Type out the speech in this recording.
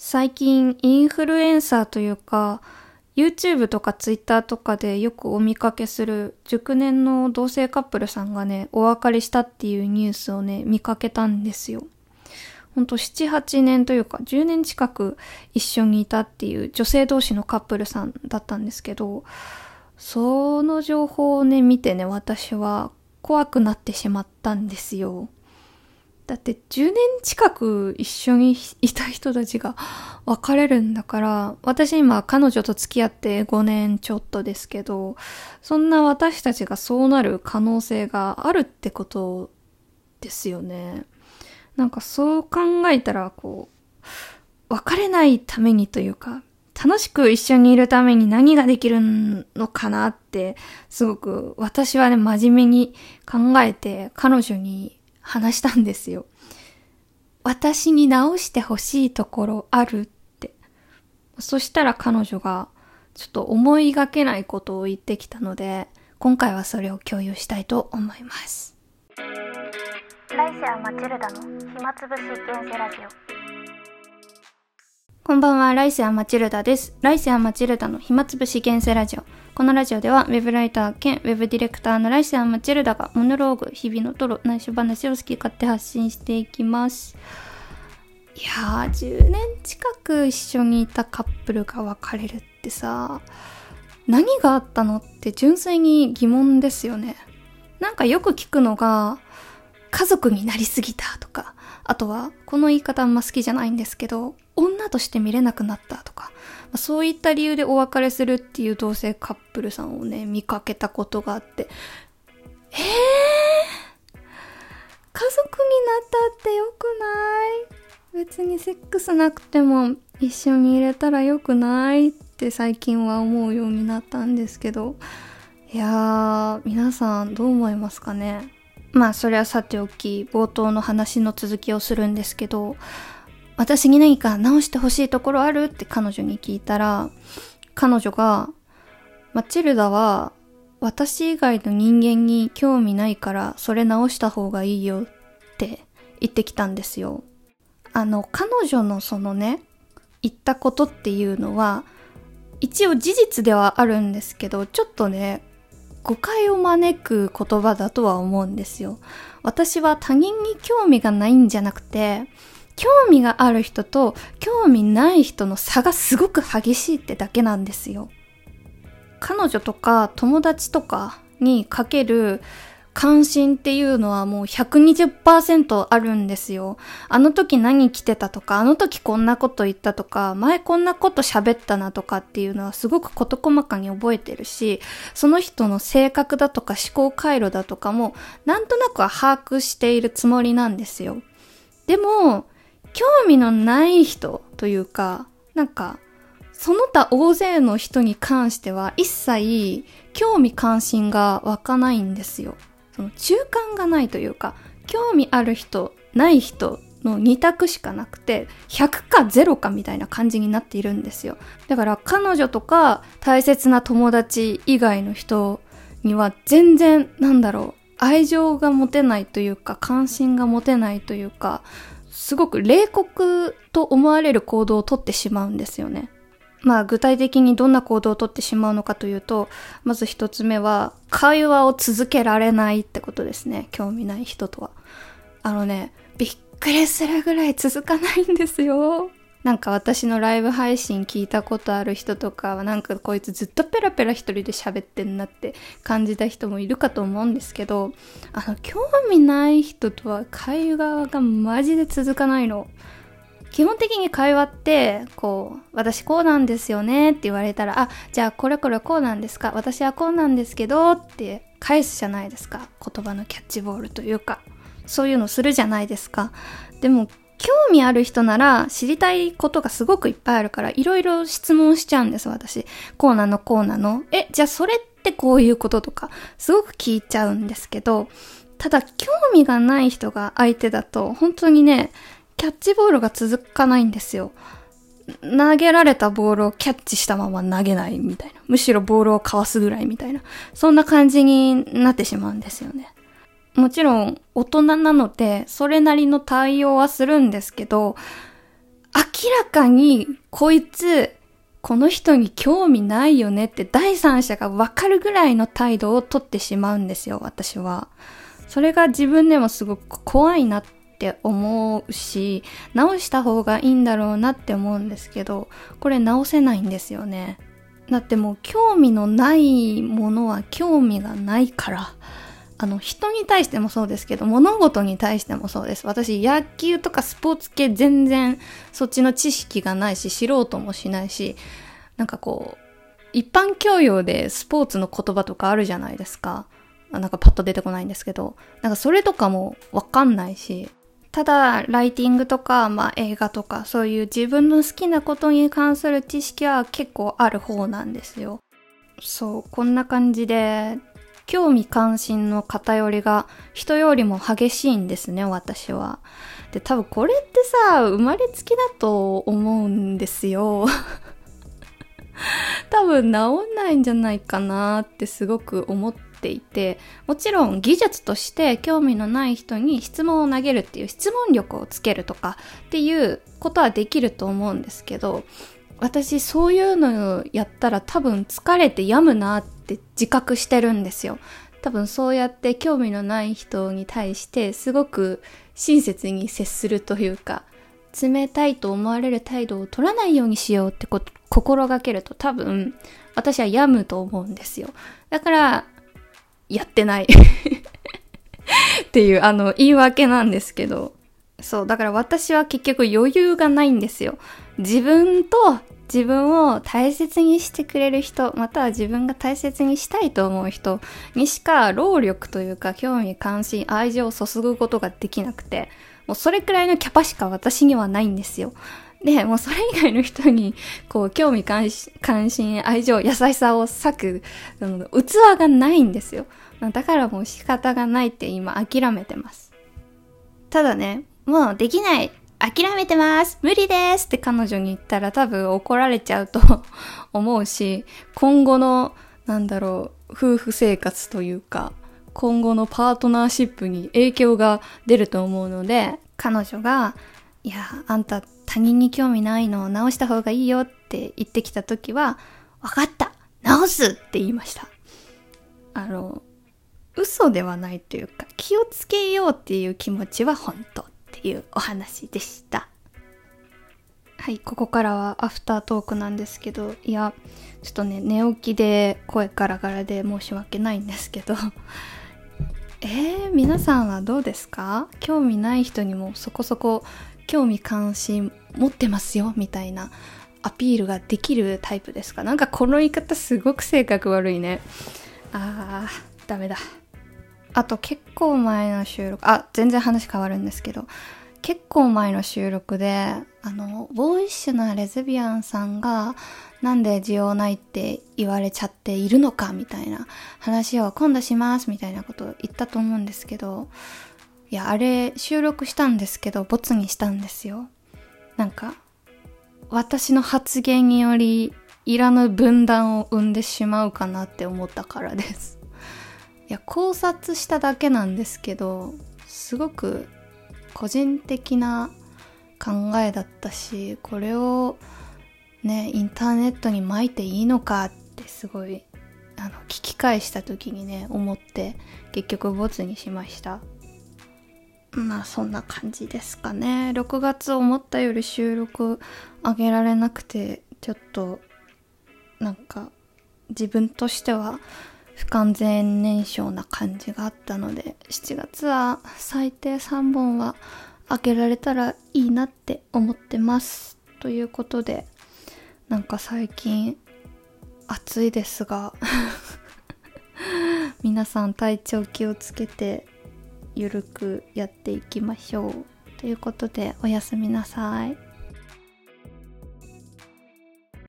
最近インフルエンサーというか、YouTube とか Twitter とかでよくお見かけする熟年の同性カップルさんがね、お別れしたっていうニュースをね、見かけたんですよ。ほんと7、8年というか10年近く一緒にいたっていう女性同士のカップルさんだったんですけど、その情報をね、見てね、私は怖くなってしまったんですよ。だって10年近く一緒にいた人たちが別れるんだから、私今彼女と付き合って5年ちょっとですけど、そんな私たちがそうなる可能性があるってことですよね。なんかそう考えたら、こう、別れないためにというか、楽しく一緒にいるために何ができるのかなって、すごく私はね、真面目に考えて彼女に話したんですよ。私に直してほしいところあるって。そしたら彼女がちょっと思いがけないことを言ってきたので、今回はそれを共有したいと思います。来世はマチルダの暇つぶし現世ラジオ。こんばんは、ライセアマチルダです。ライセアマチルダの暇つぶし現世ラジオ。このラジオでは、ウェブライター兼ウェブディレクターのライセアマチルダがモノローグ、日々のトロ、内緒話を好き勝手発信していきます。いやー、10年近く一緒にいたカップルが別れるってさ、何があったのって純粋に疑問ですよね。なんかよく聞くのが、家族になりすぎたとか、あとは、この言い方あんま好きじゃないんですけど、女として見れなくなったとか、まそういった理由でお別れするっていう同性カップルさんをね、見かけたことがあって、えー、家族になったってよくない？別にセックスなくても一緒に入れたらよくないって最近は思うようになったんですけど、いやー、皆さんどう思いますかね？まあそれはさておき冒頭の話の続きをするんですけど私に何か直してほしいところあるって彼女に聞いたら、彼女が、マチルダは私以外の人間に興味ないからそれ直した方がいいよって言ってきたんですよ。あの、彼女のそのね、言ったことっていうのは、一応事実ではあるんですけど、ちょっとね、誤解を招く言葉だとは思うんですよ。私は他人に興味がないんじゃなくて、興味がある人と興味ない人の差がすごく激しいってだけなんですよ。彼女とか友達とかにかける関心っていうのはもう120%あるんですよ。あの時何着てたとか、あの時こんなこと言ったとか、前こんなこと喋ったなとかっていうのはすごく事細かに覚えてるし、その人の性格だとか思考回路だとかもなんとなくは把握しているつもりなんですよ。でも、興味のない人というか、なんか、その他大勢の人に関しては一切興味関心が湧かないんですよ。その中間がないというか、興味ある人、ない人の2択しかなくて、100か0かみたいな感じになっているんですよ。だから彼女とか大切な友達以外の人には全然、なんだろう、愛情が持てないというか、関心が持てないというか、すごく冷酷と思われる行動をとってしまうんですよね。まあ具体的にどんな行動をとってしまうのかというと、まず一つ目は、会話を続けられないってことですね。興味ない人とは。あのね、びっくりするぐらい続かないんですよ。なんか私のライブ配信聞いたことある人とかはなんかこいつずっとペラペラ一人で喋ってんなって感じた人もいるかと思うんですけど、あの、興味ない人とは会話がマジで続かないの。基本的に会話って、こう、私こうなんですよねって言われたら、あ、じゃあこれこれこうなんですか私はこうなんですけどって返すじゃないですか。言葉のキャッチボールというか。そういうのするじゃないですか。でも興味ある人なら知りたいことがすごくいっぱいあるからいろいろ質問しちゃうんです、私。こうなの、こうなの。え、じゃあそれってこういうこととか、すごく聞いちゃうんですけど、ただ興味がない人が相手だと、本当にね、キャッチボールが続かないんですよ。投げられたボールをキャッチしたまま投げないみたいな。むしろボールをかわすぐらいみたいな。そんな感じになってしまうんですよね。もちろん大人なので、それなりの対応はするんですけど、明らかにこいつこの人に興味ないよねって第三者がわかるぐらいの態度をとってしまうんですよ、私は。それが自分でもすごく怖いなって思うし、直した方がいいんだろうなって思うんですけど、これ直せないんですよね。だってもう興味のないものは興味がないから、あの人に対してもそうですけど物事に対してもそうです。私野球とかスポーツ系全然そっちの知識がないし知ろうともしないしなんかこう一般教養でスポーツの言葉とかあるじゃないですか。なんかパッと出てこないんですけどなんかそれとかもわかんないしただライティングとか、まあ、映画とかそういう自分の好きなことに関する知識は結構ある方なんですよ。そうこんな感じで興味関心の偏りが人よりも激しいんですね、私は。で、多分これってさ、生まれつきだと思うんですよ。多分治んないんじゃないかなってすごく思っていて、もちろん技術として興味のない人に質問を投げるっていう質問力をつけるとかっていうことはできると思うんですけど、私そういうのをやったら多分疲れて病むなって自覚してるんですよ。多分そうやって興味のない人に対してすごく親切に接するというか冷たいと思われる態度を取らないようにしようってこと心がけると多分私は病むと思うんですよ。だからやってない っていうあの言い訳なんですけどそうだから私は結局余裕がないんですよ。自分と自分を大切にしてくれる人、または自分が大切にしたいと思う人にしか労力というか興味関心、愛情を注ぐことができなくて、もうそれくらいのキャパしか私にはないんですよ。で、もうそれ以外の人に、こう、興味関心、愛情、優しさを割く、器がないんですよ。だからもう仕方がないって今諦めてます。ただね、もうできない諦めてます無理ですって彼女に言ったら多分怒られちゃうと 思うし、今後の、なんだろう、夫婦生活というか、今後のパートナーシップに影響が出ると思うので、彼女が、いや、あんた他人に興味ないのを直した方がいいよって言ってきた時は、わかった直すって言いました。あの、嘘ではないというか、気をつけようっていう気持ちは本当。っていうお話でした。はいここからはアフタートークなんですけどいやちょっとね寝起きで声ガラガラで申し訳ないんですけど えー、皆さんはどうですか？興味ない人にもそこそこ興味関心持ってますよみたいなアピールができるタイプですかなんかこの言い方すごく性格悪いねあーダメだあと結構前の収録、あ、全然話変わるんですけど、結構前の収録で、あの、ボーイッシュなレズビアンさんが、なんで需要ないって言われちゃっているのかみたいな話を今度しますみたいなことを言ったと思うんですけど、いや、あれ収録したんですけど、ボツにしたんですよ。なんか、私の発言により、いらぬ分断を生んでしまうかなって思ったからです。いや考察しただけなんですけどすごく個人的な考えだったしこれをねインターネットに撒いていいのかってすごいあの聞き返した時にね思って結局ボツにしました。まあそんな感じですかね。6月思ったより収録上げられなくてちょっとなんか自分としては不完全燃焼な感じがあったので7月は最低3本は開けられたらいいなって思ってますということでなんか最近暑いですが 皆さん体調気をつけてゆるくやっていきましょうということでおやすみなさい。